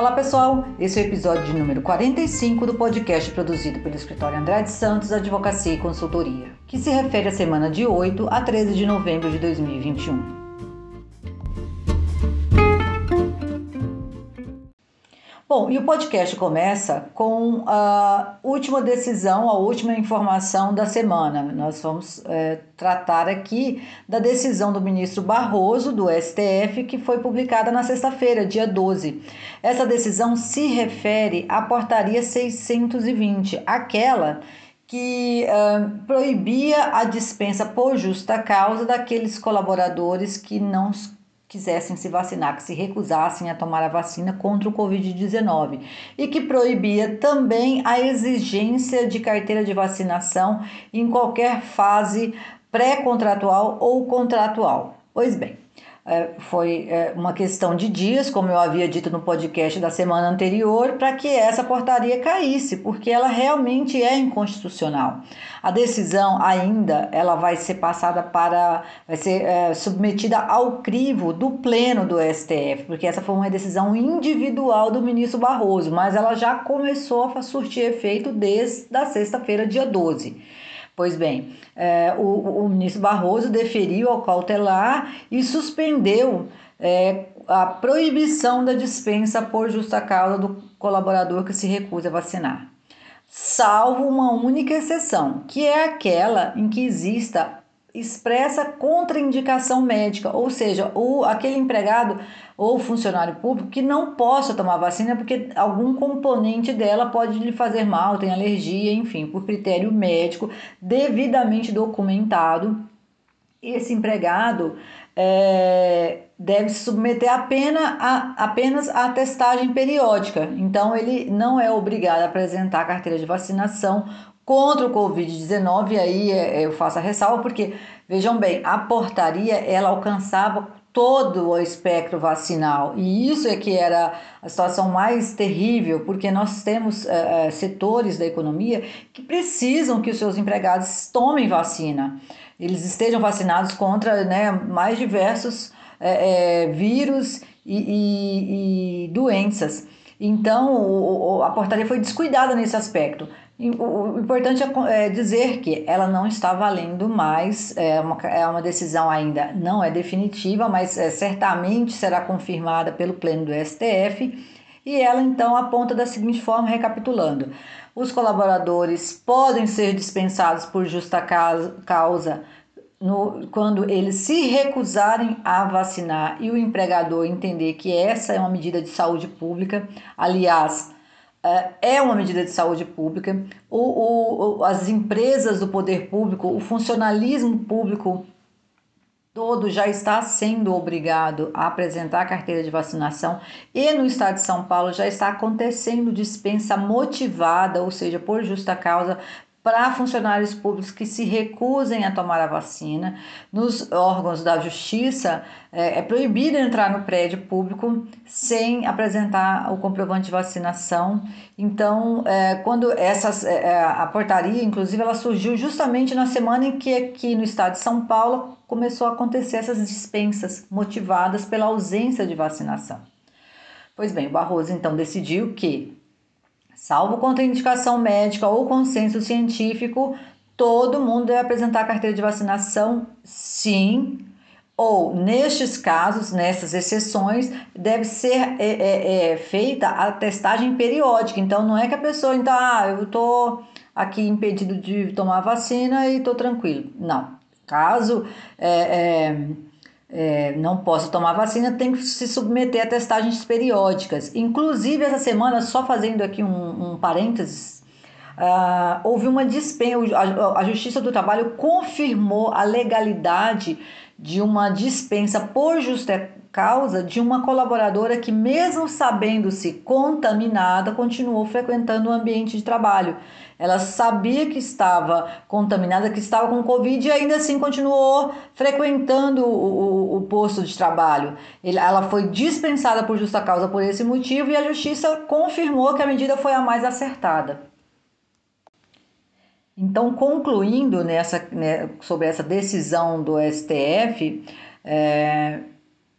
Olá pessoal, esse é o episódio número 45 do podcast produzido pelo escritório Andrade Santos Advocacia e Consultoria, que se refere à semana de 8 a 13 de novembro de 2021. Bom, e o podcast começa com a última decisão, a última informação da semana. Nós vamos é, tratar aqui da decisão do ministro Barroso, do STF, que foi publicada na sexta-feira, dia 12. Essa decisão se refere à portaria 620, aquela que uh, proibia a dispensa por justa causa daqueles colaboradores que não quisessem se vacinar, que se recusassem a tomar a vacina contra o Covid-19 e que proibia também a exigência de carteira de vacinação em qualquer fase pré-contratual ou contratual. Pois bem, foi é, uma questão de dias, como eu havia dito no podcast da semana anterior, para que essa portaria caísse, porque ela realmente é inconstitucional. A decisão ainda ela vai ser passada para, vai ser é, submetida ao crivo do pleno do STF, porque essa foi uma decisão individual do ministro Barroso, mas ela já começou a surtir efeito desde a sexta-feira, dia 12. Pois bem, é, o, o, ministro Barroso deferiu ao cautelar e suspendeu é, a proibição da dispensa por justa causa do colaborador que se recusa a vacinar, salvo uma única exceção, que é aquela em que exista expressa contraindicação médica, ou seja, o, aquele empregado ou funcionário público que não possa tomar vacina porque algum componente dela pode lhe fazer mal, tem alergia, enfim, por critério médico devidamente documentado. Esse empregado é, deve se submeter apenas a, apenas a testagem periódica. Então, ele não é obrigado a apresentar a carteira de vacinação contra o Covid-19, aí é, é, eu faço a ressalva, porque, vejam bem, a portaria ela alcançava todo o espectro vacinal e isso é que era a situação mais terrível, porque nós temos é, setores da economia que precisam que os seus empregados tomem vacina, eles estejam vacinados contra né, mais diversos é, é, vírus e, e, e doenças. Então, a portaria foi descuidada nesse aspecto. O importante é, é dizer que ela não está valendo mais, é uma, é uma decisão ainda não é definitiva, mas é, certamente será confirmada pelo Pleno do STF. E ela então aponta da seguinte forma, recapitulando: os colaboradores podem ser dispensados por justa causa no, quando eles se recusarem a vacinar e o empregador entender que essa é uma medida de saúde pública. Aliás, é, é uma medida de saúde pública. O, o, as empresas do poder público, o funcionalismo público todo já está sendo obrigado a apresentar a carteira de vacinação e no estado de São Paulo já está acontecendo dispensa motivada, ou seja, por justa causa, para funcionários públicos que se recusem a tomar a vacina. Nos órgãos da justiça, é, é, proibido entrar no prédio público sem apresentar o comprovante de vacinação. Então, é, quando essas, é, é a portaria, inclusive, ela surgiu justamente na semana em que aqui no estado de São Paulo começou a acontecer essas dispensas motivadas pela ausência de vacinação. Pois bem, o Barroso então decidiu que Salvo contraindicação médica ou consenso científico, todo mundo deve apresentar carteira de vacinação, sim, ou nestes casos, nessas exceções, deve ser é, é, é, feita a testagem periódica. Então, não é que a pessoa, então, ah, eu estou aqui impedido de tomar vacina e estou tranquilo. Não. Caso é, não possa tomar vacina, tem que se submeter a testagens periódicas. Inclusive, essa semana, só fazendo aqui um, um parênteses, uh, houve uma dispensa, a, a Justiça do Trabalho confirmou a legalidade de uma dispensa por justa causa de uma colaboradora que, mesmo sabendo-se contaminada, continuou frequentando o ambiente de trabalho. Ela sabia que estava contaminada, que estava com Covid e ainda assim continuou frequentando o, o, o posto de trabalho. ela foi dispensada por justa causa por esse motivo e a justiça confirmou que a medida foi a mais acertada. Então, concluindo nessa, né, sobre essa decisão do STF, é,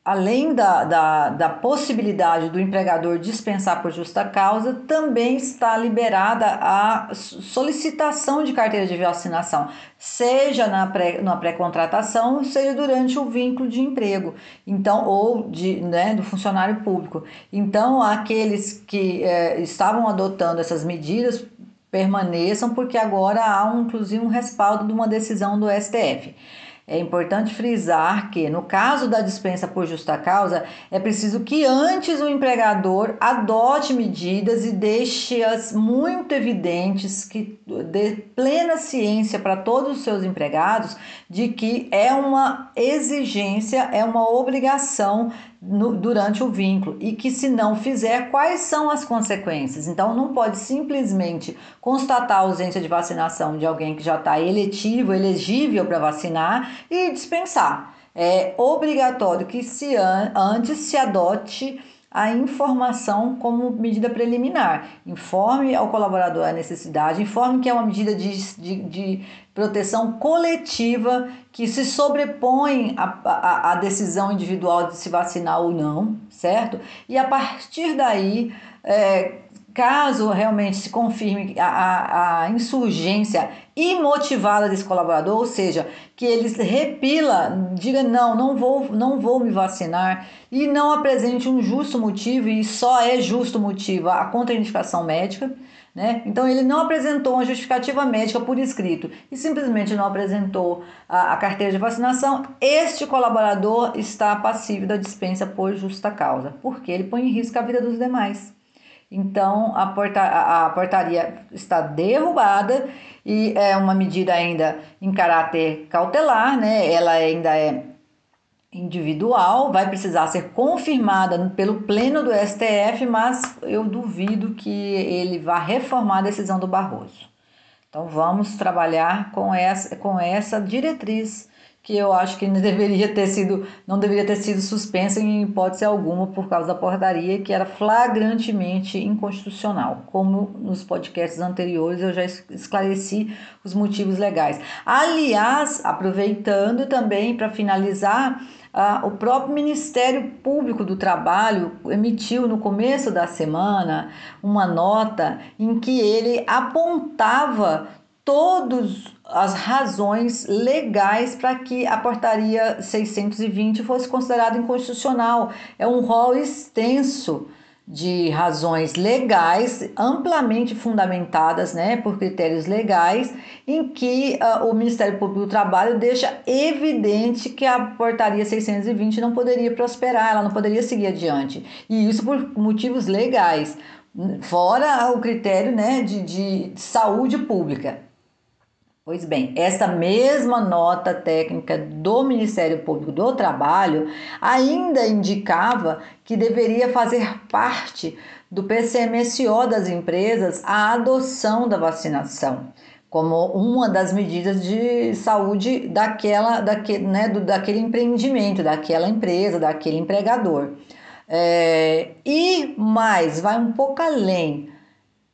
além da, da, da, possibilidade do empregador dispensar por justa causa, também está liberada a solicitação de carteira de vacinação, seja na pré, na pré-contratação, seja durante o vínculo de emprego, então, ou de, né, do funcionário público. Então, aqueles que é, estavam adotando essas medidas permaneçam, porque agora há um, inclusive um respaldo de uma decisão do STF. É importante frisar que, no caso da dispensa por justa causa, é preciso que antes o empregador adote medidas e deixe-as muito evidentes, que dê plena ciência para todos os seus empregados de que é uma exigência, é uma obrigação no, durante o vínculo e que, se não fizer, quais são as consequências. Então, não pode simplesmente constatar a ausência de vacinação de alguém que já está eletivo, elegível para vacinar e dispensar. É obrigatório que se antes se adote a informação como medida preliminar. Informe ao colaborador a necessidade, informe que é uma medida de, de, de proteção coletiva que se sobrepõe à, decisão individual de se vacinar ou não, certo? E a partir daí, é, caso realmente se confirme a, a, a, insurgência imotivada desse colaborador, ou seja, que ele repila, diga não, não vou, não vou me vacinar e não apresente um justo motivo e só é justo motivo a contraindicação médica, né? Então ele não apresentou uma justificativa médica por escrito e simplesmente não apresentou a, a carteira de vacinação, este colaborador está passível da dispensa por justa causa, porque ele põe em risco a vida dos demais. Então a, porta, a, portaria está derrubada e é uma medida ainda em caráter cautelar, né? Ela ainda é individual, vai precisar ser confirmada pelo pleno do STF, mas eu duvido que ele vá reformar a decisão do Barroso. Então vamos trabalhar com essa, com essa diretriz que eu acho que não deveria ter sido, não deveria ter sido suspensa em hipótese alguma por causa da portaria que era flagrantemente inconstitucional. Como nos podcasts anteriores eu já esclareci os motivos legais. Aliás, aproveitando também para finalizar, ah, o próprio Ministério Público do Trabalho emitiu no começo da semana uma nota em que ele apontava todas as razões legais para que a portaria 620 fosse considerada inconstitucional. É um rol extenso de razões legais, amplamente fundamentadas né, por critérios legais, em que uh, o Ministério Público do Trabalho deixa evidente que a portaria 620 não poderia prosperar, ela não poderia seguir adiante. E isso por motivos legais, fora o critério né, de, de saúde pública. Pois bem, essa mesma nota técnica do Ministério Público do Trabalho ainda indicava que deveria fazer parte do PCMSO das empresas a adoção da vacinação como uma das medidas de saúde daquela, daquele, né, do, daquele empreendimento, daquela empresa, daquele empregador. É, e mais, vai um pouco além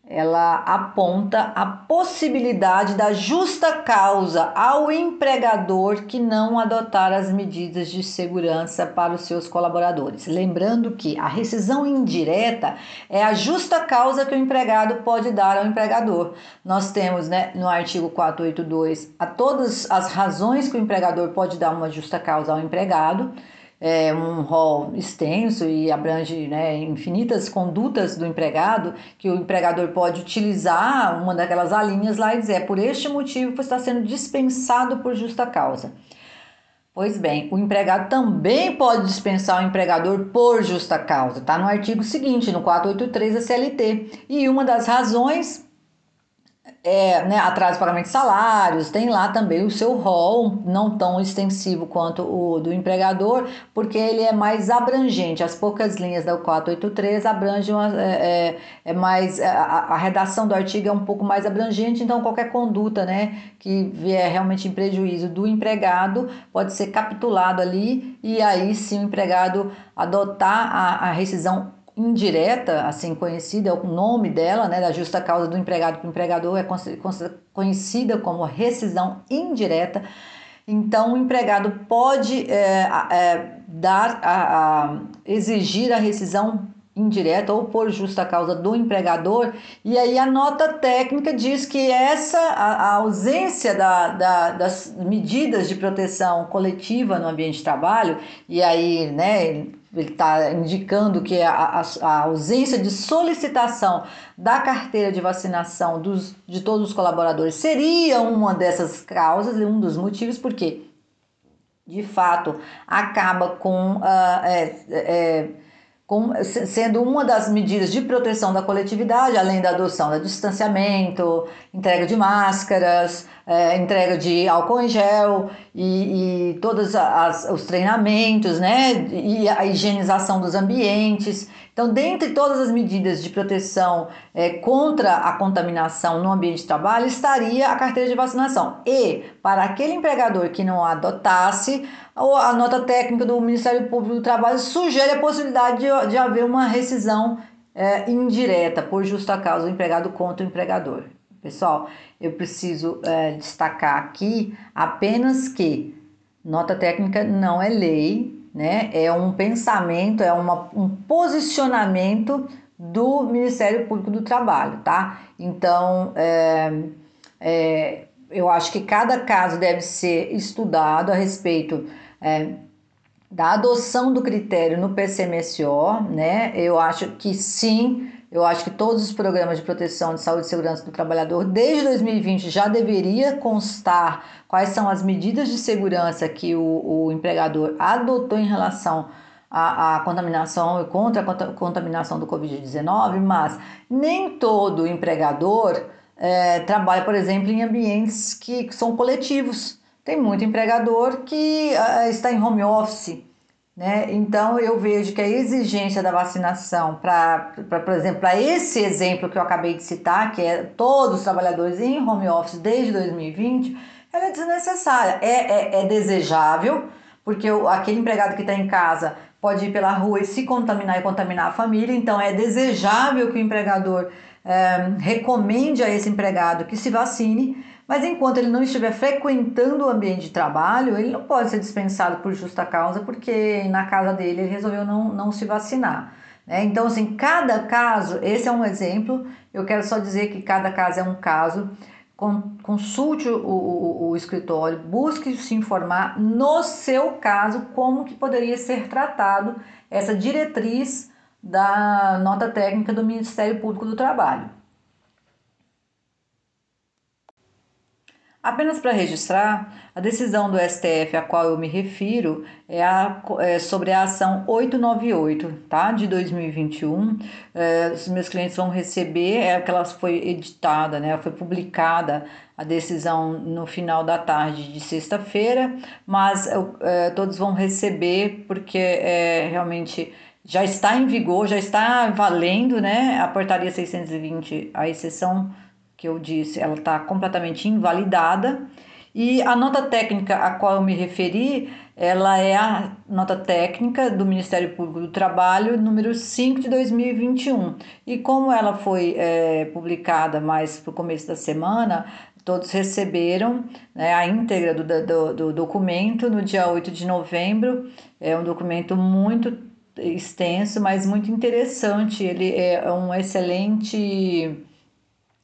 ela aponta a possibilidade da justa causa ao empregador que não adotar as medidas de segurança para os seus colaboradores. Lembrando que a rescisão indireta é a justa causa que o empregado pode dar ao empregador. Nós temos né, no artigo 482 a todas as razões que o empregador pode dar uma justa causa ao empregado é, um rol extenso e abrange né, infinitas condutas do empregado, que o empregador pode utilizar uma daquelas alíneas lá e dizer: é por este motivo você está sendo dispensado por justa causa. Pois bem, o empregado também pode dispensar o empregador por justa causa, está no artigo seguinte, no 483 da CLT. E uma das razões é, né, atraso pagamento de salários, tem lá também o seu rol, não tão extensivo quanto o do empregador, porque ele é mais abrangente. As poucas linhas da 483 abrangem, uma, é, é, é mais, a, a, redação do artigo é um pouco mais abrangente, então qualquer conduta né, que vier realmente em prejuízo do empregado pode ser capitulado ali, e aí sim o empregado adotar a, a rescisão indireta, assim conhecida, é o nome dela, né, da justa causa do empregado para o empregador, é conhecida como rescisão indireta. então o empregado pode é, é, dar a, a, exigir a rescisão indireta ou por justa causa do empregador, e aí a nota técnica diz que essa a, a ausência da, da, das medidas de proteção coletiva no ambiente de trabalho, e aí né, ele está indicando que a, a, ausência de solicitação da carteira de vacinação dos, de todos os colaboradores seria uma dessas causas, um dos motivos, porque de fato acaba com. Uh, é, é, com, sendo uma das medidas de proteção da coletividade, além da adoção do distanciamento, entrega de máscaras, é, entrega de álcool em gel e, e todos as, os treinamentos, né, e a higienização dos ambientes. Então, dentre todas as medidas de proteção é, contra a contaminação no ambiente de trabalho, estaria a carteira de vacinação. E, para aquele empregador que não adotasse, a nota técnica do Ministério Público do Trabalho sugere a possibilidade de, de haver uma rescisão é, indireta por justa causa do empregado contra o empregador. Pessoal, eu preciso é, destacar aqui apenas que nota técnica não é lei, né? É um pensamento, é uma, um posicionamento do Ministério Público do Trabalho, tá? Então, é, é, eu acho que cada caso deve ser estudado a respeito é, da adoção do critério no PCMSO, né? Eu acho que sim, eu acho que todos os programas de proteção de saúde e segurança do trabalhador desde 2020 já deveria constar quais são as medidas de segurança que o, o empregador adotou em relação à, à contaminação e contra a contaminação do Covid-19, mas nem todo empregador é, trabalha, por exemplo, em ambientes que são coletivos. Tem muito empregador que uh, está em home office, né? Então eu vejo que a exigência da vacinação para, por exemplo, para esse exemplo que eu acabei de citar, que é todos os trabalhadores em home office desde 2020, ela é desnecessária. É, é, é desejável, porque o, aquele empregado que está em casa pode ir pela rua e se contaminar e contaminar a família, então é desejável que o empregador é, recomende a esse empregado que se vacine, mas enquanto ele não estiver frequentando o ambiente de trabalho, ele não pode ser dispensado por justa causa, porque na casa dele ele resolveu não, não se vacinar. Né? Então, assim, cada caso, esse é um exemplo, eu quero só dizer que cada caso é um caso. Consulte o, o, o escritório, busque se informar no seu caso como que poderia ser tratado essa diretriz da nota técnica do Ministério Público do Trabalho. Apenas para registrar, a decisão do STF a qual eu me refiro é, a, é sobre a ação 898, tá? De 2021. É, os meus clientes vão receber, é que ela foi editada, né? Foi publicada a decisão no final da tarde de sexta-feira, mas é, todos vão receber porque é, realmente já está em vigor, já está valendo, né? A portaria 620, a exceção que eu disse, ela está completamente invalidada. E a nota técnica a qual eu me referi, ela é a nota técnica do Ministério Público do Trabalho, número 5 de 2021. E como ela foi é, publicada mais para o começo da semana, todos receberam né, a íntegra do, do, do documento no dia 8 de novembro. É um documento muito extenso, mas muito interessante. Ele é um excelente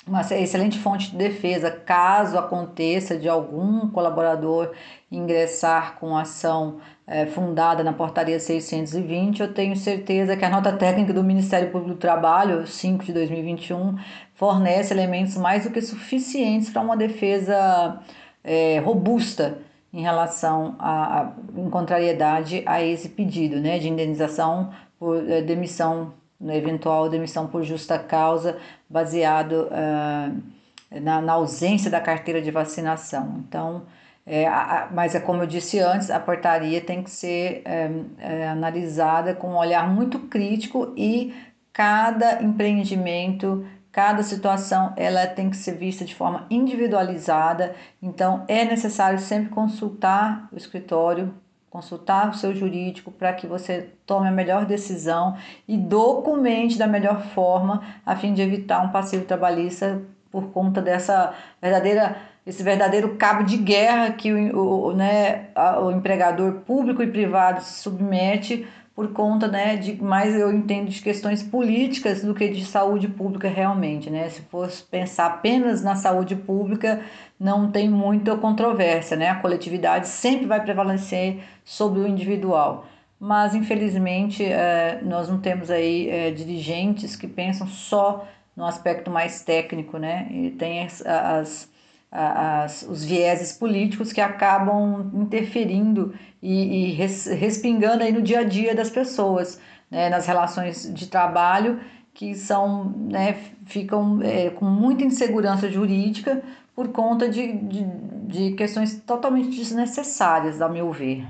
uma excelente fonte de defesa. Caso aconteça de algum colaborador ingressar com ação é, fundada na portaria 620, eu tenho certeza que a nota técnica do Ministério Público do Trabalho, 5 de 2021, fornece elementos mais do que suficientes para uma defesa é, robusta em relação à, contrariedade a esse pedido né, de indenização por é, demissão na eventual demissão por justa causa, baseado uh, na, na, ausência da carteira de vacinação. Então, é, a, mas é como eu disse antes, a portaria tem que ser é, é, analisada com um olhar muito crítico e cada empreendimento, cada situação, ela tem que ser vista de forma individualizada. Então, é necessário sempre consultar o escritório consultar o seu jurídico para que você tome a melhor decisão e documente da melhor forma a fim de evitar um passivo trabalhista por conta dessa verdadeira esse verdadeiro cabo de guerra que o, o, né, o empregador público e privado se submete por conta né, de mais eu entendo de questões políticas do que de saúde pública realmente. Né? Se fosse pensar apenas na saúde pública, não tem muita controvérsia, né? a coletividade sempre vai prevalecer sobre o individual. Mas, infelizmente, é, nós não temos aí é, dirigentes que pensam só no aspecto mais técnico, né? E tem as, as as, os vieses políticos que acabam interferindo e, e res, respingando aí no dia a dia das pessoas, né, nas relações de trabalho que são, né, ficam é, com muita insegurança jurídica por conta de, de, de questões totalmente desnecessárias, ao meu ver.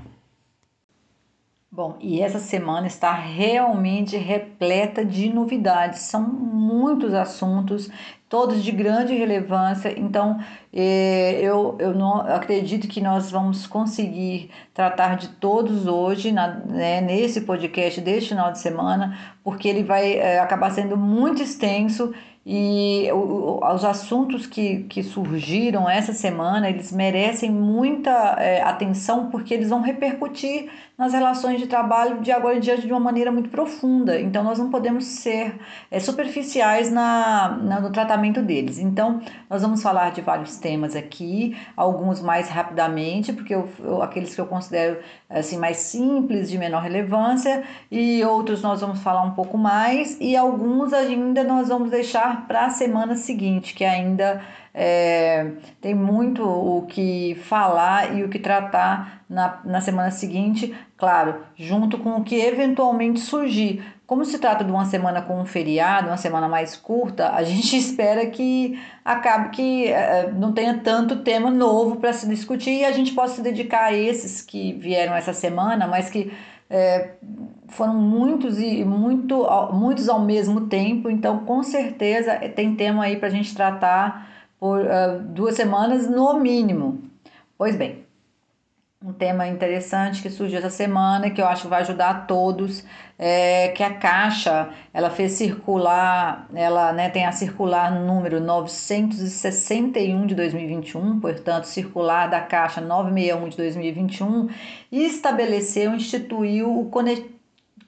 Bom, e essa semana está realmente repleta de novidades. São muitos assuntos, todos de grande relevância. Então, eh, eu, eu não eu acredito que nós vamos conseguir tratar de todos hoje, na, né, nesse podcast deste final de semana, porque ele vai eh, acabar sendo muito extenso e os assuntos que, que surgiram essa semana, eles merecem muita é, atenção porque eles vão repercutir nas relações de trabalho de agora em diante de uma maneira muito profunda. Então, nós não podemos ser é, superficiais na, na, no tratamento deles. Então, nós vamos falar de vários temas aqui, alguns mais rapidamente, porque eu, eu, aqueles que eu considero assim mais simples, de menor relevância, e outros nós vamos falar um pouco mais, e alguns ainda nós vamos deixar para a semana seguinte, que ainda é, tem muito o que falar e o que tratar na, na semana seguinte, claro, junto com o que eventualmente surgir. Como se trata de uma semana com um feriado, uma semana mais curta, a gente espera que acabe que é, não tenha tanto tema novo para se discutir e a gente possa se dedicar a esses que vieram essa semana, mas que é, foram muitos e muito, muitos ao mesmo tempo, então com certeza tem tema aí para a gente tratar por uh, duas semanas no mínimo. Pois bem, um tema interessante que surgiu essa semana que eu acho que vai ajudar a todos é que a Caixa ela fez circular, ela né, tem a circular número 961 de 2021, portanto, circular da Caixa 961 de 2021, e estabeleceu, instituiu o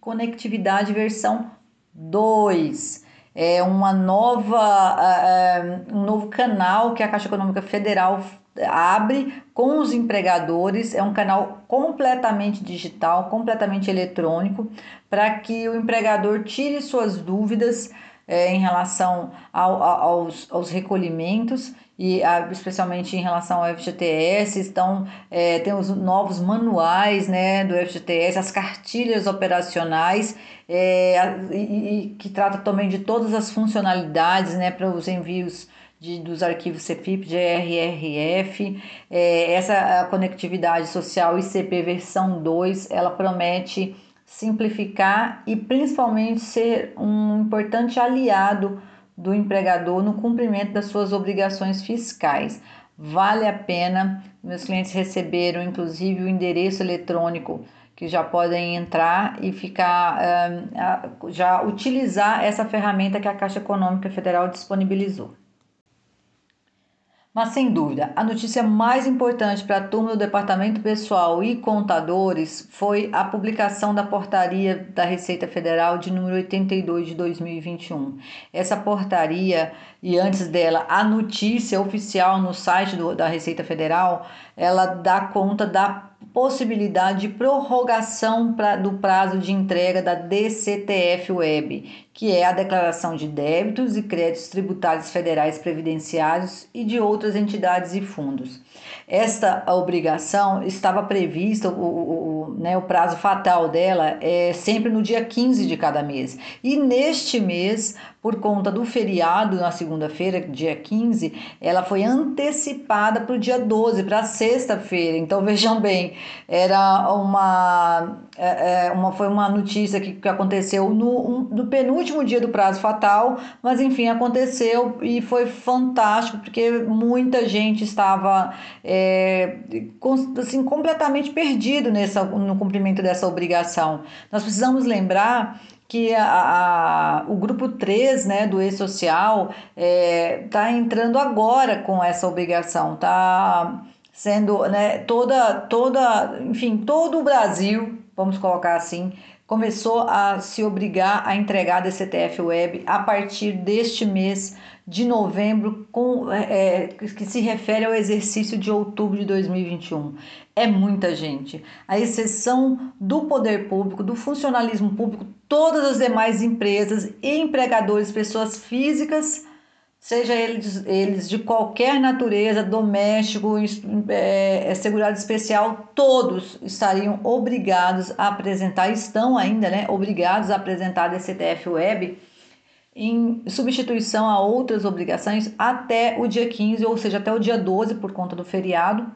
Conectividade versão 2 é uma nova, uh, um novo canal que a Caixa Econômica Federal abre com os empregadores, é um canal completamente digital, completamente eletrônico, para que o empregador tire suas dúvidas é, em relação ao, aos, aos recolhimentos e a, especialmente em relação ao FGTS, então é, tem os novos manuais né, do FGTS, as cartilhas operacionais, é, e, e, que trata também de todas as funcionalidades né, para os envios de, dos arquivos CFIP, GRRF. É, essa conectividade social ICP versão 2, ela promete simplificar e principalmente ser um importante aliado do empregador no cumprimento das suas obrigações fiscais. Vale a pena. Meus clientes receberam inclusive o endereço eletrônico que já podem entrar e ficar já utilizar essa ferramenta que a Caixa Econômica Federal disponibilizou. Mas sem dúvida, a notícia mais importante para a turma do Departamento Pessoal e Contadores foi a publicação da portaria da Receita Federal de número 82 de 2021. Essa portaria e antes dela a notícia oficial no site do, da Receita Federal, ela dá conta da possibilidade de prorrogação pra, do prazo de entrega da DCTF Web, que é a declaração de débitos e créditos tributários federais previdenciários e de outras entidades e fundos. Esta obrigação estava prevista, o, o, né, o prazo fatal dela é sempre no dia 15 de cada mês. E neste mês, por conta do feriado na segunda-feira, dia 15, ela foi antecipada para o dia 12, para sexta-feira. Então vejam bem, era uma, é, é, uma foi uma notícia que, que aconteceu no, um, no penúltimo dia do prazo fatal, mas enfim, aconteceu e foi fantástico, porque muita gente estava é, assim, completamente perdido nessa, no cumprimento dessa obrigação. Nós precisamos lembrar que a, a, o grupo 3 né, do e-social está é, tá entrando agora com essa obrigação, está sendo né, toda, toda, enfim, todo o Brasil, vamos colocar assim, começou a se obrigar a entregar a DCTF Web a partir deste mês de novembro, com, é, é, que se refere ao exercício de outubro de 2021. É muita gente. A exceção do poder público, do funcionalismo público, todas as demais empresas e empregadores, pessoas físicas, seja eles, eles de qualquer natureza, doméstico, é, é, segurado especial, todos estariam obrigados a apresentar, estão ainda né, obrigados a apresentar a DCTF Web em substituição a outras obrigações até o dia 15, ou seja, até o dia 12 por conta do feriado.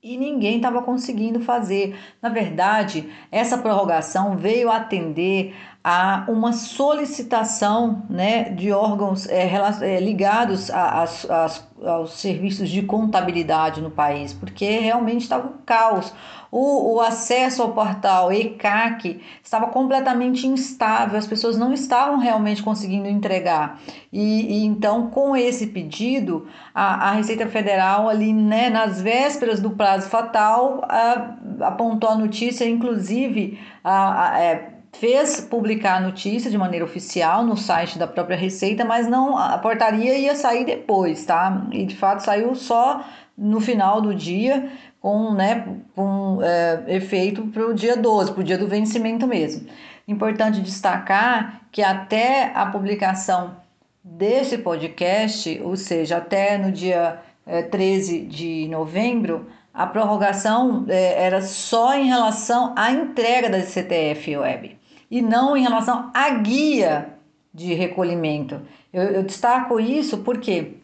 E ninguém estava conseguindo fazer. Na verdade, essa prorrogação veio atender a uma solicitação né, de órgãos é, ligados a, a, a, aos serviços de contabilidade no país, porque realmente estava um caos. O, o acesso ao portal ECAC estava completamente instável, as pessoas não estavam realmente conseguindo entregar. E, e então, com esse pedido, a, a Receita Federal, ali né, nas vésperas do prazo fatal, a, apontou a notícia, inclusive, a, a é, fez publicar a notícia de maneira oficial no site da própria Receita, mas não a portaria ia sair depois, tá? E de fato saiu só no final do dia, com, né, com é, efeito para o dia 12, para o dia do vencimento mesmo. Importante destacar que até a publicação desse podcast, ou seja, até no dia é, 13 de novembro, a prorrogação é, era só em relação à entrega da CTF Web e não em relação à guia de recolhimento. Eu, eu destaco isso porque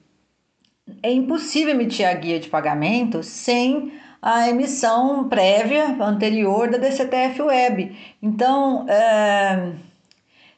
é impossível emitir a guia de pagamento sem a emissão prévia anterior da DCTF Web. Então, é,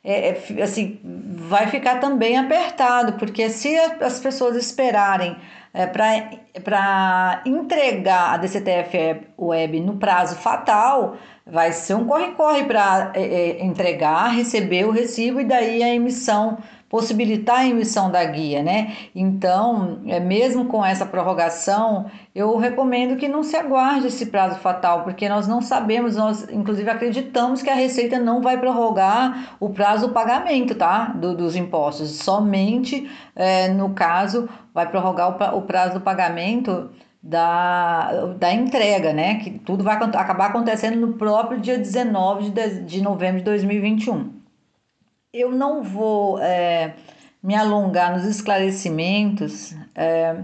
é, assim, vai ficar também apertado, porque se as pessoas esperarem é, para entregar a DCTF Web no prazo fatal, vai ser um corre-corre para é, é, entregar, receber o recibo e daí a emissão, possibilitar a emissão da guia, né? Então, é, mesmo com essa prorrogação, eu recomendo que não se aguarde esse prazo fatal, porque nós não sabemos, nós inclusive acreditamos que a Receita não vai prorrogar o prazo do pagamento, tá? Do, dos impostos, somente é, no caso vai prorrogar o, o prazo do pagamento da, da entrega, né? Que tudo vai acabar acontecendo no próprio dia 19 de, de novembro de 2021. Eu não vou é, me alongar nos esclarecimentos é,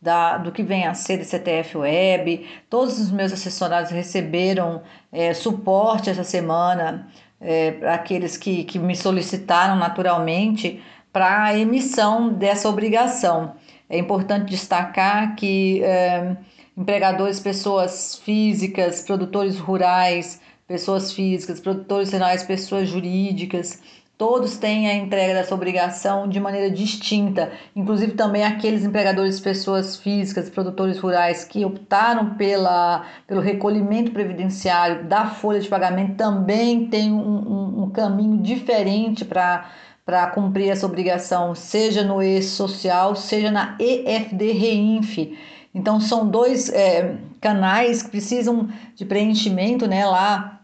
da, do que vem a ser CTF Web. Todos os meus assessorados receberam é, suporte essa semana é, para aqueles que, que me solicitaram naturalmente para a emissão dessa obrigação. É importante destacar que é, empregadores, pessoas físicas, produtores rurais, pessoas físicas, produtores rurais, pessoas jurídicas, todos têm a entrega dessa obrigação de maneira distinta, inclusive também aqueles empregadores, pessoas físicas, produtores rurais que optaram pela, pelo recolhimento previdenciário da folha de pagamento também têm um, um, um caminho diferente para para cumprir essa obrigação, seja no e-social, seja na EFD Reinf. Então, são dois é, canais que precisam de preenchimento né, lá,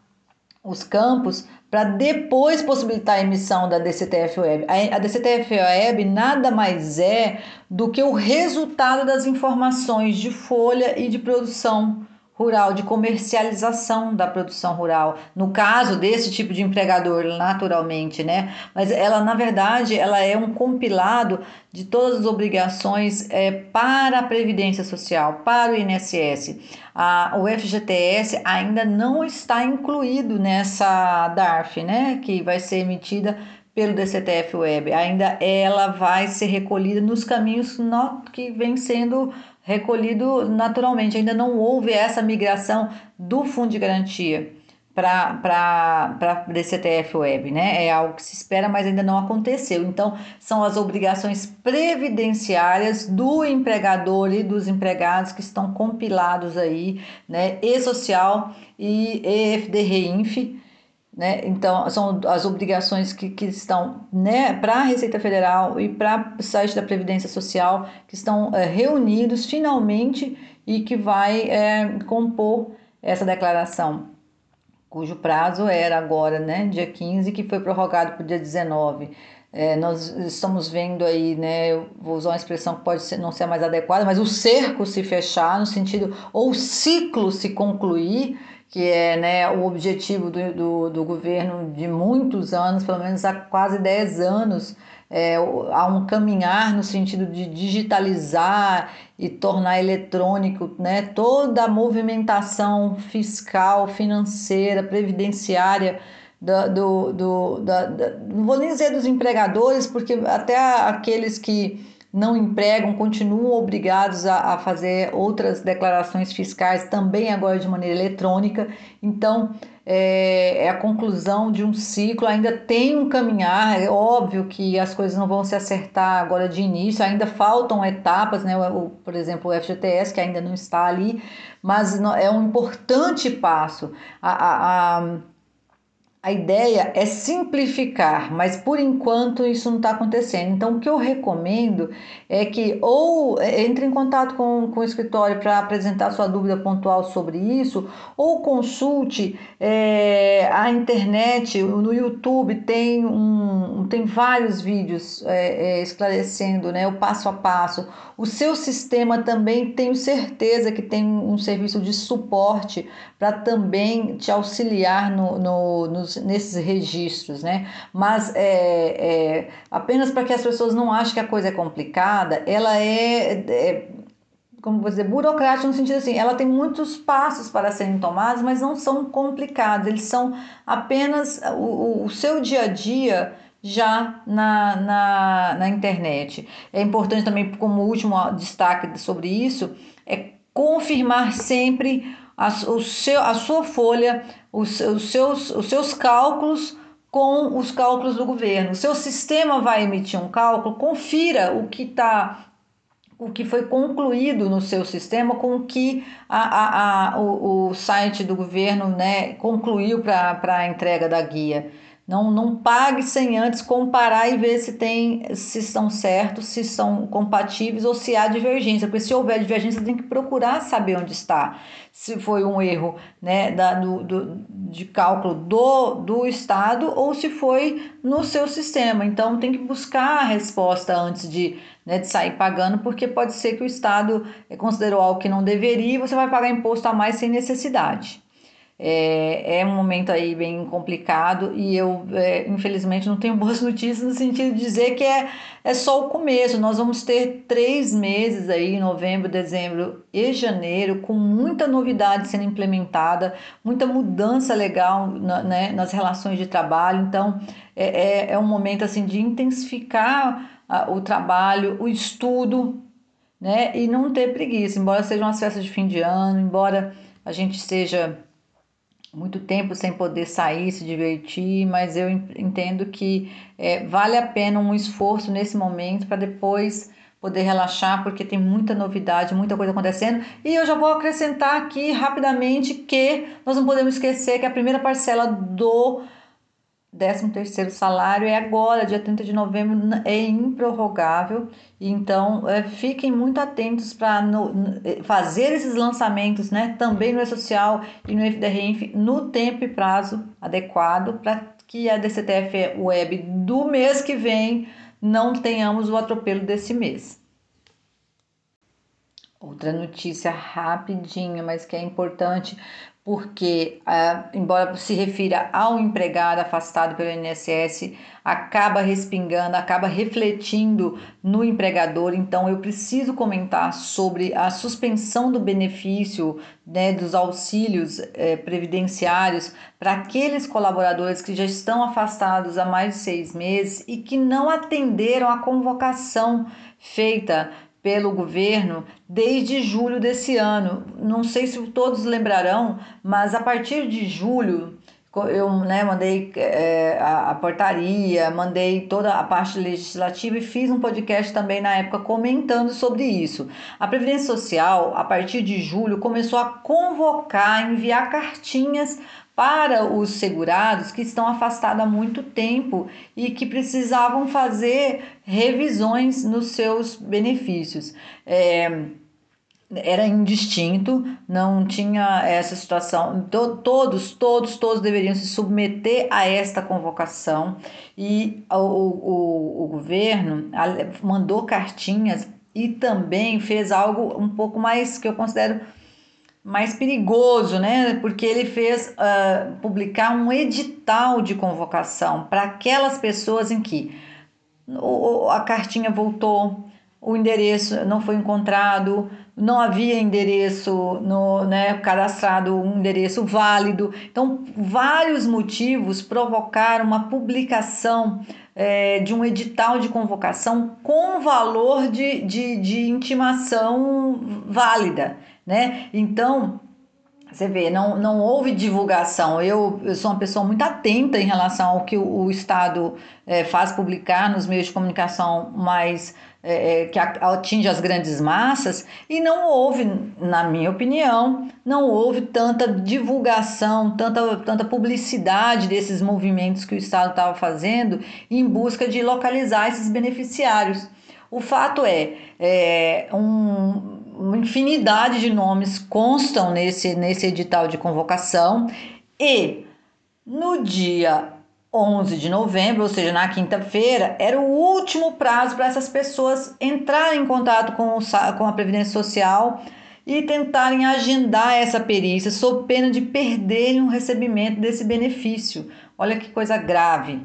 os campos, para depois possibilitar a emissão da DCTF Web. A, a DCTF Web nada mais é do que o resultado das informações de folha e de produção rural, de comercialização da produção rural. No caso desse tipo de empregador, naturalmente, né? Mas ela, na verdade, ela é um compilado de todas as obrigações é, para a Previdência Social, para o INSS. A, o FGTS ainda não está incluído nessa DARF, né? Que vai ser emitida pelo DCTF Web. Ainda ela vai ser recolhida nos caminhos que vem sendo recolhido naturalmente. Ainda não houve essa migração do fundo de garantia para DCTF Web, né? É algo que se espera, mas ainda não aconteceu. Então, são as obrigações previdenciárias do empregador e dos empregados que estão compilados aí, né? E social e EFD Reinf né? Então, são as obrigações que, que estão né, para a Receita Federal e para o site da Previdência Social, que estão é, reunidos finalmente e que vai é, compor essa declaração, cujo prazo era agora, né, dia 15, que foi prorrogado para o dia 19. É, nós estamos vendo aí, né, eu vou usar uma expressão que pode ser, não ser mais adequada, mas o cerco se fechar, no sentido, ou o ciclo se concluir, que é né, o objetivo do, do, do, governo de muitos anos, pelo menos há quase 10 anos, é, há um caminhar no sentido de digitalizar e tornar eletrônico né, toda a movimentação fiscal, financeira, previdenciária. Do, do, do da, da, não vou nem dizer dos empregadores, porque até aqueles que não empregam continuam obrigados a, a fazer outras declarações fiscais também agora de maneira eletrônica. Então, é, é, a conclusão de um ciclo, ainda tem um caminhar, é óbvio que as coisas não vão se acertar agora de início, ainda faltam etapas, né? O, por exemplo, o FGTS, que ainda não está ali, mas é um importante passo. a, a, a a ideia é simplificar, mas por enquanto isso não está acontecendo. Então, o que eu recomendo é que ou é, entre em contato com, com o escritório para apresentar sua dúvida pontual sobre isso, ou consulte é, a internet, no YouTube tem, um, tem vários vídeos é, é, esclarecendo né, o passo a passo. O seu sistema também tenho certeza que tem um serviço de suporte para também te auxiliar no, no, nos, nesses registros, né? Mas é, é apenas para que as pessoas não achem que a coisa é complicada, ela é, é como vou dizer, burocrática no sentido assim, ela tem muitos passos para serem tomados, mas não são complicados, eles são apenas o, o seu dia a dia já na, na, na internet. É importante também, como último destaque sobre isso, é confirmar sempre a, o seu, a sua folha, os, os, seus, os seus cálculos com os cálculos do governo. O seu sistema vai emitir um cálculo, confira o que está o que foi concluído no seu sistema com o que a, a, a, o, o site do governo né, concluiu para a entrega da guia. Não, não pague sem antes comparar e ver se tem se estão certos, se são compatíveis ou se há divergência. Porque se houver divergência, tem que procurar saber onde está. Se foi um erro né, da, do, do, de cálculo do, do Estado ou se foi no seu sistema. Então tem que buscar a resposta antes de, né, de sair pagando, porque pode ser que o Estado considerou algo que não deveria e você vai pagar imposto a mais sem necessidade. É, é um momento aí bem complicado e eu, é, infelizmente, não tenho boas notícias no sentido de dizer que é, é só o começo. Nós vamos ter três meses aí, novembro, dezembro e janeiro, com muita novidade sendo implementada, muita mudança legal na, né, nas relações de trabalho. Então, é, é, é um momento assim de intensificar a, o trabalho, o estudo, né, e não ter preguiça, embora sejam as festas de fim de ano, embora a gente esteja muito tempo sem poder sair, se divertir, mas eu entendo que é, vale a pena um esforço nesse momento para depois poder relaxar, porque tem muita novidade, muita coisa acontecendo. E eu já vou acrescentar aqui rapidamente que nós não podemos esquecer que a primeira parcela do 13 terceiro salário é agora, dia 30 de novembro, é improrrogável. Então, é, fiquem muito atentos para é, fazer esses lançamentos, né? Também no E-Social e no FDRINF no tempo e prazo adequado para que a DCTF Web do mês que vem não tenhamos o atropelo desse mês. Outra notícia rapidinha, mas que é importante porque, ah, embora se refira ao empregado afastado pelo INSS, acaba respingando, acaba refletindo no empregador. Então, eu preciso comentar sobre a suspensão do benefício né, dos auxílios eh, previdenciários para aqueles colaboradores que já estão afastados há mais de seis meses e que não atenderam a convocação feita pelo governo desde julho desse ano. Não sei se todos lembrarão, mas a partir de julho eu né, mandei é, a, a, portaria, mandei toda a parte legislativa e fiz um podcast também na época comentando sobre isso. A Previdência Social, a partir de julho, começou a convocar, enviar cartinhas para os segurados que estão afastados há muito tempo e que precisavam fazer revisões nos seus benefícios. É, era indistinto, não tinha essa situação. Todos, todos, todos deveriam se submeter a esta convocação e o, o, o governo mandou cartinhas e também fez algo um pouco mais que eu considero mais perigoso, né? Porque ele fez uh, publicar um edital de convocação para aquelas pessoas em que a cartinha voltou, o endereço não foi encontrado, não havia endereço no, né, cadastrado um endereço válido. Então, vários motivos provocaram uma publicação é, de um edital de convocação com valor de, de, de intimação válida né? Então, você vê, não, não houve divulgação. Eu, eu sou uma pessoa muito atenta em relação ao que o, o Estado é, faz publicar nos meios de comunicação mais é, que atinge as grandes massas, e não houve, na minha opinião, não houve tanta divulgação, tanta, tanta publicidade desses movimentos que o Estado estava fazendo em busca de localizar esses beneficiários. O fato é, é um, uma infinidade de nomes constam nesse, nesse edital de convocação e no dia 11 de novembro, ou seja, na quinta-feira, era o último prazo para essas pessoas entrarem em contato com, o, com a Previdência Social e tentarem agendar essa perícia, sob pena de perderem o recebimento desse benefício. Olha que coisa grave.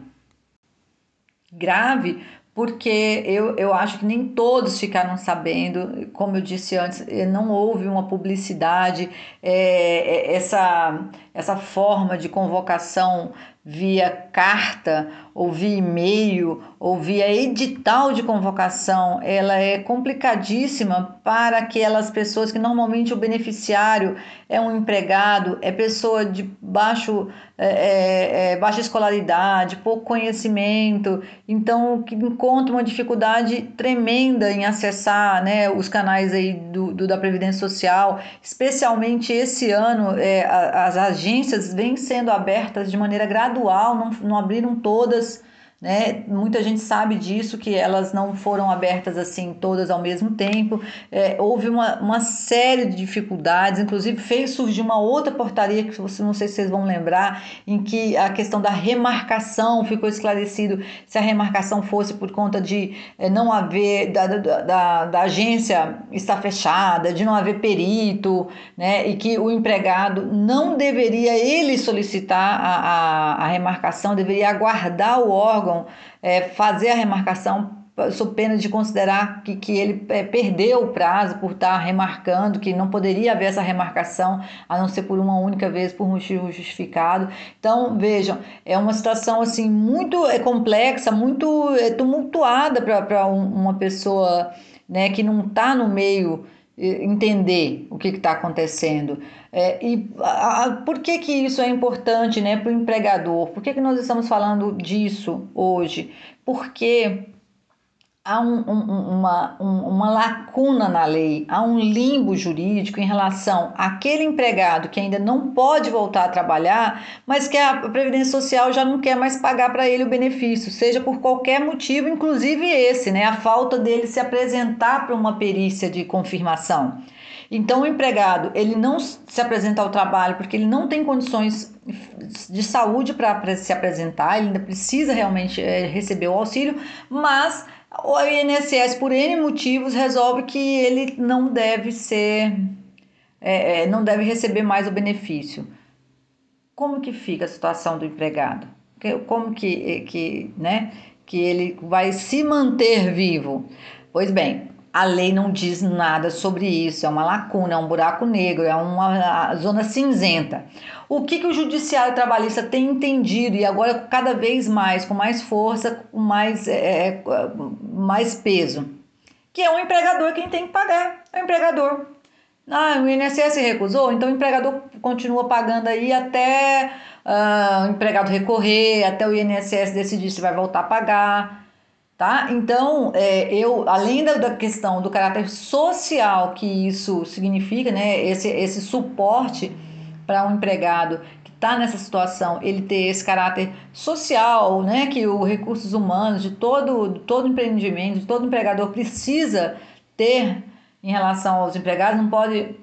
Grave porque eu, eu acho que nem todos ficaram sabendo, como eu disse antes, eh, não houve uma publicidade, é, essa, essa forma de convocação via carta ou via e-mail ou via edital de convocação, ela é complicadíssima para aquelas pessoas que normalmente o beneficiário é um empregado, é pessoa de baixo, é, é, é baixa escolaridade, pouco conhecimento, então que encontra uma dificuldade tremenda em acessar né, os canais aí do, do da Previdência Social, especialmente esse ano, é, as agências vêm sendo abertas de maneira gradual, não, não abriram todas né? Muita gente sabe disso, que elas não foram abertas assim todas ao mesmo tempo. É, houve uma, uma série de dificuldades, inclusive fez surgir uma outra portaria que você não sei se vocês vão lembrar, em que a questão da remarcação ficou esclarecido se a remarcação fosse por conta de é, não haver da, da, da, da agência estar fechada, de não haver perito, né? E que o empregado não deveria ele solicitar a, a, a remarcação, deveria aguardar o órgão órgão é, fazer a remarcação sob pena de considerar que, que ele é, perdeu o prazo por estar remarcando, que não poderia haver essa remarcação a não ser por uma única vez, por motivo justificado. Então, vejam, é uma situação assim muito é, complexa, muito é, tumultuada para um, uma pessoa né, que não está no meio entender o que está acontecendo. É, e a, a, por que, que isso é importante né, para o empregador? Por que, que nós estamos falando disso hoje? Porque há um, um, uma, um, uma lacuna na lei, há um limbo jurídico em relação àquele empregado que ainda não pode voltar a trabalhar, mas que a Previdência Social já não quer mais pagar para ele o benefício, seja por qualquer motivo, inclusive esse, né, a falta dele se apresentar para uma perícia de confirmação. Então, o empregado ele não se apresenta ao trabalho porque ele não tem condições de saúde para se apresentar, ele ainda precisa realmente é, receber o auxílio, mas o INSS, por N motivos, resolve que ele não deve ser, é, é, não deve receber mais o benefício. Como que fica a situação do empregado? Como que, que, né, que ele vai se manter vivo? Pois bem, a lei não diz nada sobre isso, é uma lacuna, é um buraco negro, é uma zona cinzenta. O que, que o judiciário trabalhista tem entendido e agora cada vez mais, com mais força, com mais, é, é mais peso? Que é o empregador quem tem que pagar, é o empregador. Ah, o INSS recusou, então o empregador continua pagando aí até uh, o empregado recorrer, até o INSS decidir se vai voltar a pagar. Tá? Então, é, eu, além da, da, questão do caráter social que isso significa, né, esse, esse suporte para um empregado que está nessa situação, ele ter esse caráter social, né, que os recursos humanos de todo, todo empreendimento, de todo empregador precisa ter em relação aos empregados, não pode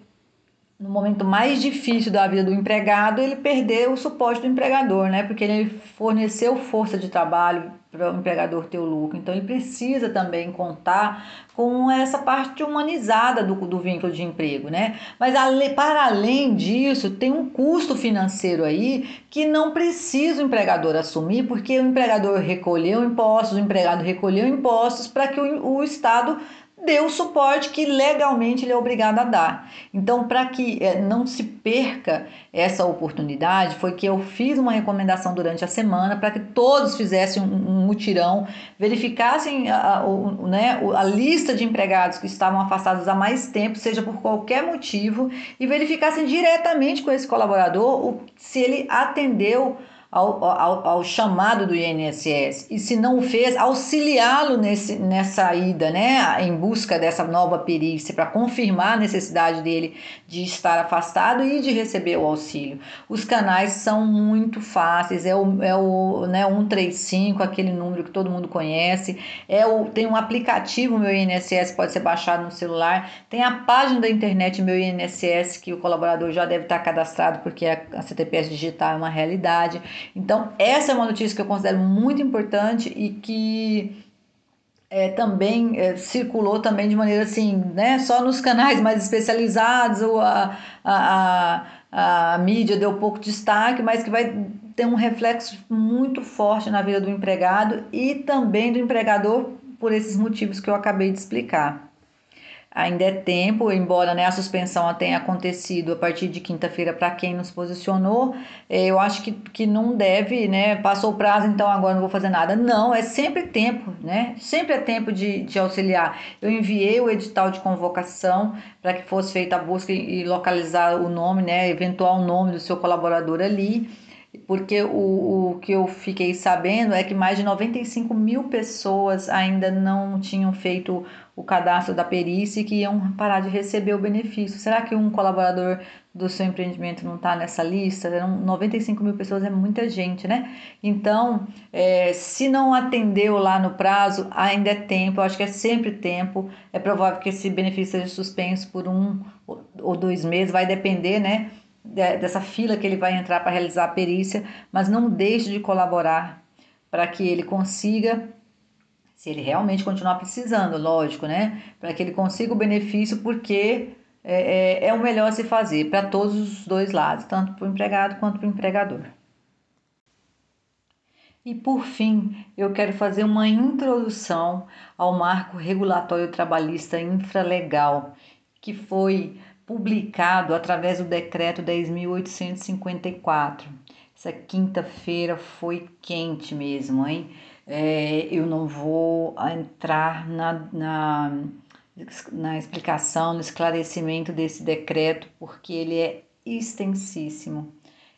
no momento mais difícil da vida do empregado, ele perder o suporte do empregador, né? Porque ele forneceu força de trabalho para o empregador ter o lucro. Então, ele precisa também contar com essa parte humanizada do, do vínculo de emprego, né? Mas, para além disso, tem um custo financeiro aí que não precisa o empregador assumir, porque o empregador recolheu impostos, o empregado recolheu impostos para que o, o Estado dê o suporte que legalmente ele é obrigado a dar. Então, para que é, não se perca essa oportunidade, foi que eu fiz uma recomendação durante a semana para que todos fizessem um, mutirão, verificassem a, a, né, a lista de empregados que estavam afastados há mais tempo, seja por qualquer motivo, e verificassem diretamente com esse colaborador o, se ele atendeu ao, ao, ao, chamado do INSS e se não o fez, auxiliá-lo nessa ida, né, em busca dessa nova perícia para confirmar a necessidade dele de estar afastado e de receber o auxílio. Os canais são muito fáceis, é o, é o né, 135, aquele número que todo mundo conhece, é o, tem um aplicativo meu INSS, pode ser baixado no celular, tem a página da internet meu INSS que o colaborador já deve estar cadastrado porque a, a CTPS digital é uma realidade. Então, essa é uma notícia que eu considero muito importante e que é, também é, circulou também de maneira assim, né, só nos canais mais especializados, ou a, a, a, a mídia deu pouco destaque, mas que vai ter um reflexo muito forte na vida do empregado e também do empregador por esses motivos que eu acabei de explicar ainda é tempo, embora né, a suspensão tenha acontecido a partir de quinta-feira para quem nos posicionou, é, eu acho que, que não deve, né? Passou o prazo, então agora não vou fazer nada. Não, é sempre tempo, né? Sempre é tempo de, de auxiliar. Eu enviei o edital de convocação para que fosse feita a busca e localizar o nome, né? Eventual nome do seu colaborador ali porque o, o que eu fiquei sabendo é que mais de 95 mil pessoas ainda não tinham feito o cadastro da perícia e que iam parar de receber o benefício. Será que um colaborador do seu empreendimento não está nessa lista? 95 mil pessoas é muita gente, né? Então, é, se não atendeu lá no prazo, ainda é tempo, eu acho que é sempre tempo. É provável que esse benefício seja suspenso por um ou dois meses, vai depender, né? Dessa fila que ele vai entrar para realizar a perícia, mas não deixe de colaborar para que ele consiga se ele realmente continuar precisando, lógico, né? Para que ele consiga o benefício, porque é, é, é o melhor se fazer para todos os dois lados, tanto para o empregado quanto para o empregador. E por fim, eu quero fazer uma introdução ao marco regulatório trabalhista infralegal, que foi publicado através do decreto 10.854. Essa quinta-feira foi quente mesmo, hein? É, eu não vou entrar na, na, na explicação, no esclarecimento desse decreto, porque ele é extensíssimo.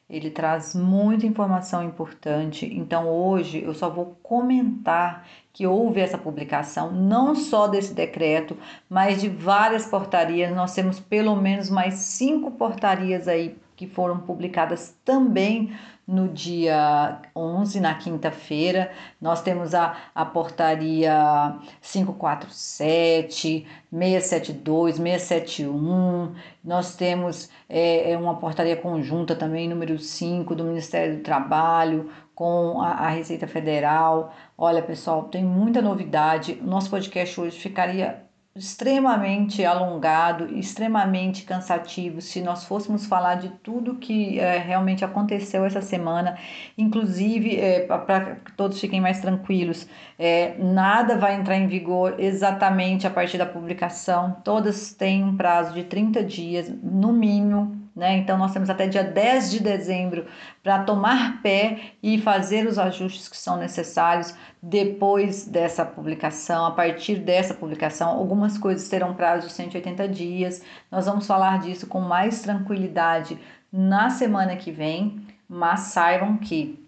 Ele traz muita informação importante. Então, hoje eu só vou comentar que houve essa publicação, não só desse decreto, mas de várias portarias. Nós temos pelo menos mais cinco portarias aí que foram publicadas também no dia 11, na quinta-feira. Nós temos a, a portaria 547, 672, 671. Nós temos é, é, uma portaria conjunta também, número 5, do Ministério do Trabalho, com a, a Receita Federal. Olha, pessoal, tem muita novidade. O nosso podcast hoje ficaria extremamente alongado, extremamente cansativo, se nós fôssemos falar de tudo que é, realmente aconteceu essa semana, inclusive é, para que todos fiquem mais tranquilos, é, nada vai entrar em vigor exatamente a partir da publicação, todas têm um prazo de 30 dias, no mínimo, né? Então, nós temos até dia 10 de dezembro para tomar pé e fazer os ajustes que são necessários depois dessa publicação. A partir dessa publicação, algumas coisas terão prazo de 180 dias. Nós vamos falar disso com mais tranquilidade na semana que vem, mas saibam que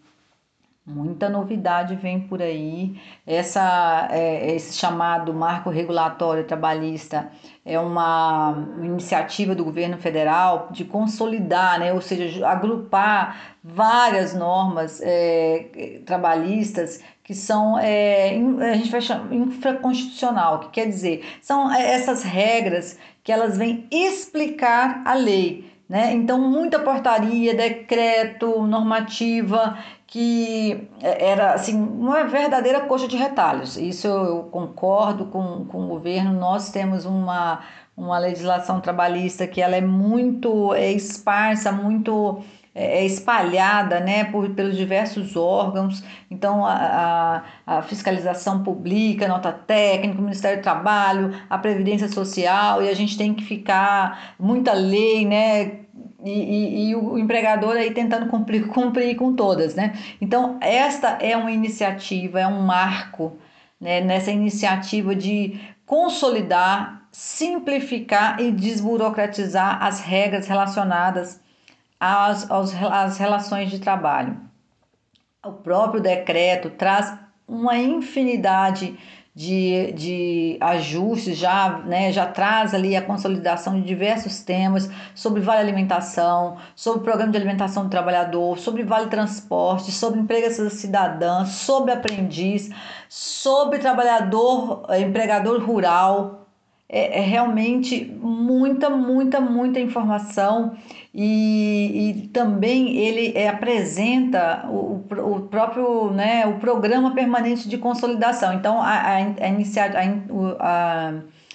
Muita novidade vem por aí. Essa, é, esse chamado marco regulatório trabalhista é uma iniciativa do governo federal de consolidar, né, ou seja, agrupar várias normas é, trabalhistas que são, é, a gente vai chamar infraconstitucional, que quer dizer, são essas regras que elas vêm explicar a lei. Né? Então, muita portaria, decreto, normativa, que era assim, uma verdadeira coxa de retalhos. Isso eu concordo com, com o governo. Nós temos uma, uma legislação trabalhista que ela é muito é esparsa, muito é, é espalhada né, por, pelos diversos órgãos, então a, a, a, fiscalização pública, nota técnica, o Ministério do Trabalho, a Previdência Social, e a gente tem que ficar muita lei, né? E, e, e, o empregador aí tentando cumprir, cumprir com todas, né? Então, esta é uma iniciativa, é um marco né, nessa iniciativa de consolidar, simplificar e desburocratizar as regras relacionadas às, às relações de trabalho. O próprio decreto traz uma infinidade de, de ajustes, já, né, já traz ali a consolidação de diversos temas sobre vale alimentação, sobre programa de alimentação do trabalhador, sobre vale transporte, sobre emprego cidadã, sobre aprendiz, sobre trabalhador, eh, empregador rural. É, é realmente muita, muita, muita informação e, e também ele é, apresenta o, o próprio né, o programa permanente de consolidação. Então, a, a, a, iniciativa, a, a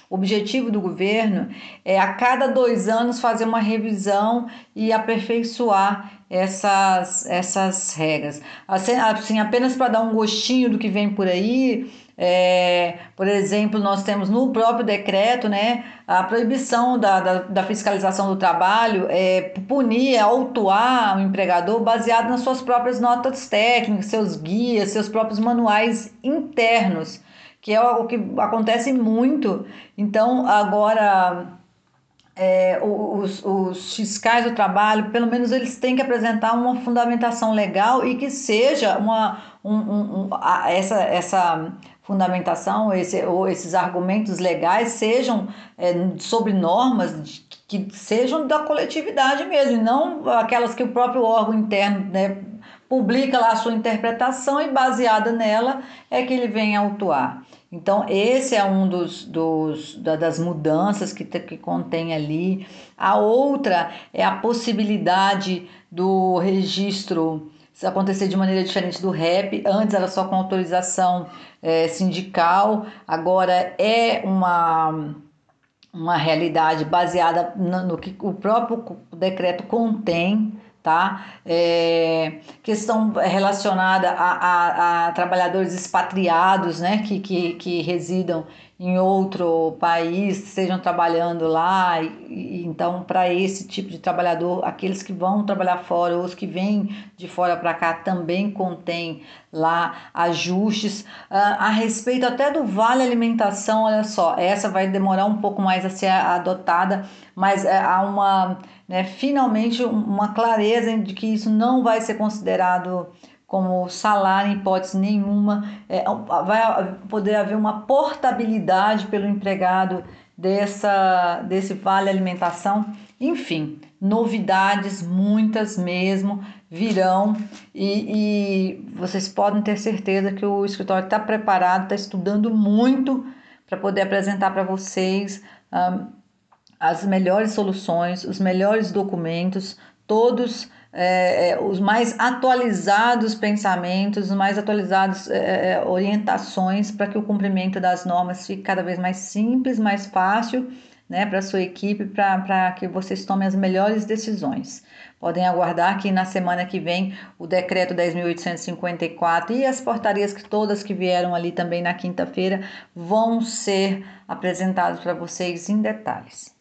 o objetivo do governo é a cada dois anos fazer uma revisão e aperfeiçoar essas, essas regras. Assim, assim apenas para dar um gostinho do que vem por aí, é, por exemplo, nós temos no próprio decreto né, a proibição da, da, da fiscalização do trabalho, é, punir, autuar o empregador baseado nas suas próprias notas técnicas, seus guias, seus próprios manuais internos, que é o que acontece muito. Então, agora é, os, os, fiscais do trabalho, pelo menos eles têm que apresentar uma fundamentação legal e que seja uma, um, um, um, essa, essa fundamentação, esse, ou esses argumentos legais sejam é, sobre normas que sejam da coletividade mesmo, e não aquelas que o próprio órgão interno né, publica lá a sua interpretação e baseada nela é que ele vem autuar. Então, esse é um dos, dos das mudanças que, que contém ali. A outra é a possibilidade do registro acontecer de maneira diferente do REP. Antes era só com autorização é, sindical, agora é uma, uma realidade baseada no, no que o próprio decreto contém tá? É, questão relacionada a, a, a, trabalhadores expatriados, né, que, que, que residam em outro país, estejam trabalhando lá. E, então, para esse tipo de trabalhador, aqueles que vão trabalhar fora, ou os que vêm de fora para cá, também contém lá ajustes. Uh, a respeito até do vale alimentação, olha só, essa vai demorar um pouco mais a ser adotada, mas é, há uma, né, finalmente, uma clareza de que isso não vai ser considerado como salário em hipótese nenhuma, é, vai poder haver uma portabilidade pelo empregado dessa, desse vale alimentação. Enfim, novidades, muitas mesmo, virão e, e vocês podem ter certeza que o escritório está preparado, está estudando muito para poder apresentar para vocês um, as melhores soluções, os melhores documentos, todos é, é, os mais atualizados pensamentos, os mais atualizados é, é, orientações para que o cumprimento das normas fique cada vez mais simples, mais fácil né, para sua equipe, para que vocês tomem as melhores decisões. Podem aguardar que na semana que vem o decreto 10.854 e as portarias que todas que vieram ali também na quinta-feira vão ser apresentados para vocês em detalhes.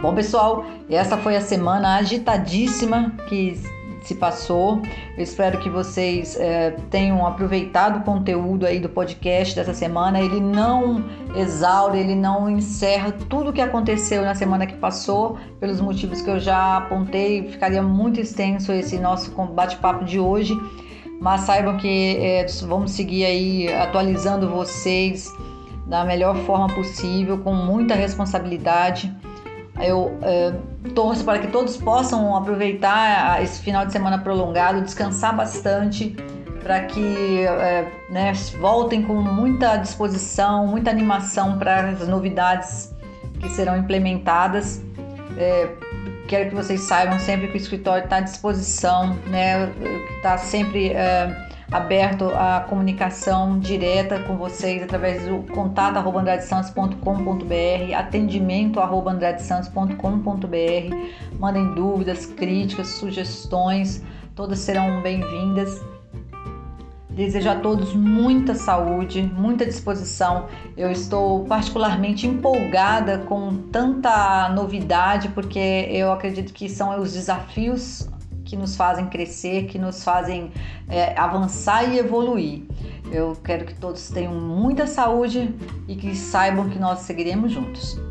Bom, pessoal, essa foi a semana agitadíssima que se passou. Eu espero que vocês é, tenham aproveitado o conteúdo aí do podcast dessa semana. Ele não exaure, ele não encerra tudo o que aconteceu na semana que passou, pelos motivos que eu já apontei. Ficaria muito extenso esse nosso bate-papo de hoje. Mas saibam que é, vamos seguir aí atualizando vocês da melhor forma possível, com muita responsabilidade. Eu é, torço para que todos possam aproveitar esse final de semana prolongado, descansar bastante, para que é, né, voltem com muita disposição, muita animação para as novidades que serão implementadas. É, quero que vocês saibam sempre que o escritório está à disposição, né, está sempre é, aberto à comunicação direta com vocês através do contato arroba atendimento arroba. Mandem dúvidas, críticas, sugestões, todas serão bem-vindas. Desejo a todos muita saúde, muita disposição. Eu estou particularmente empolgada com tanta novidade, porque eu acredito que são os desafios que nos fazem crescer, que nos fazem é, avançar e evoluir. Eu quero que todos tenham muita saúde e que saibam que nós seguiremos juntos.